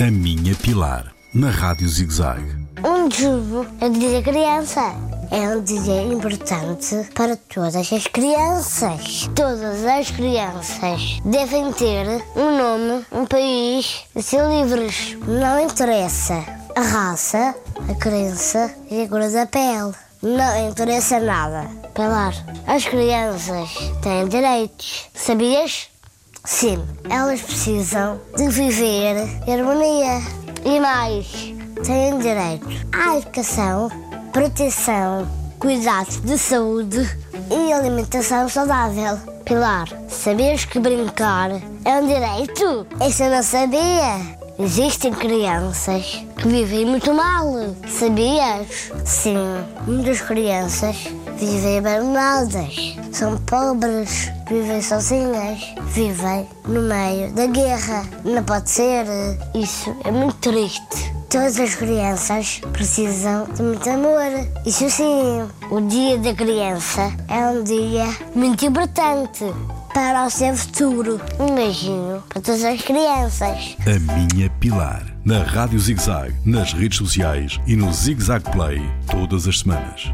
A Minha Pilar, na Rádio ZigZag. 1 de julho é o dia da criança. É um dia importante para todas as crianças. Todas as crianças devem ter um nome, um país e ser livres. Não interessa a raça, a crença e a cor da pele. Não interessa nada. Pelar. As crianças têm direitos. Sabias? Sim, elas precisam de viver em harmonia. E mais, têm direito à educação, proteção, cuidados de saúde e alimentação saudável. Pilar, sabias que brincar é um direito? Isso eu não sabia. Existem crianças que vivem muito mal. Sabias? Sim, muitas crianças vivem abandonadas. São pobres, vivem sozinhas, vivem no meio da guerra. Não pode ser. Isso é muito triste. Todas as crianças precisam de muito amor. Isso sim, o Dia da Criança é um dia muito importante para o seu futuro. Um beijinho para todas as crianças. A Minha Pilar, na Rádio ZigZag, nas redes sociais e no ZigZag Play, todas as semanas.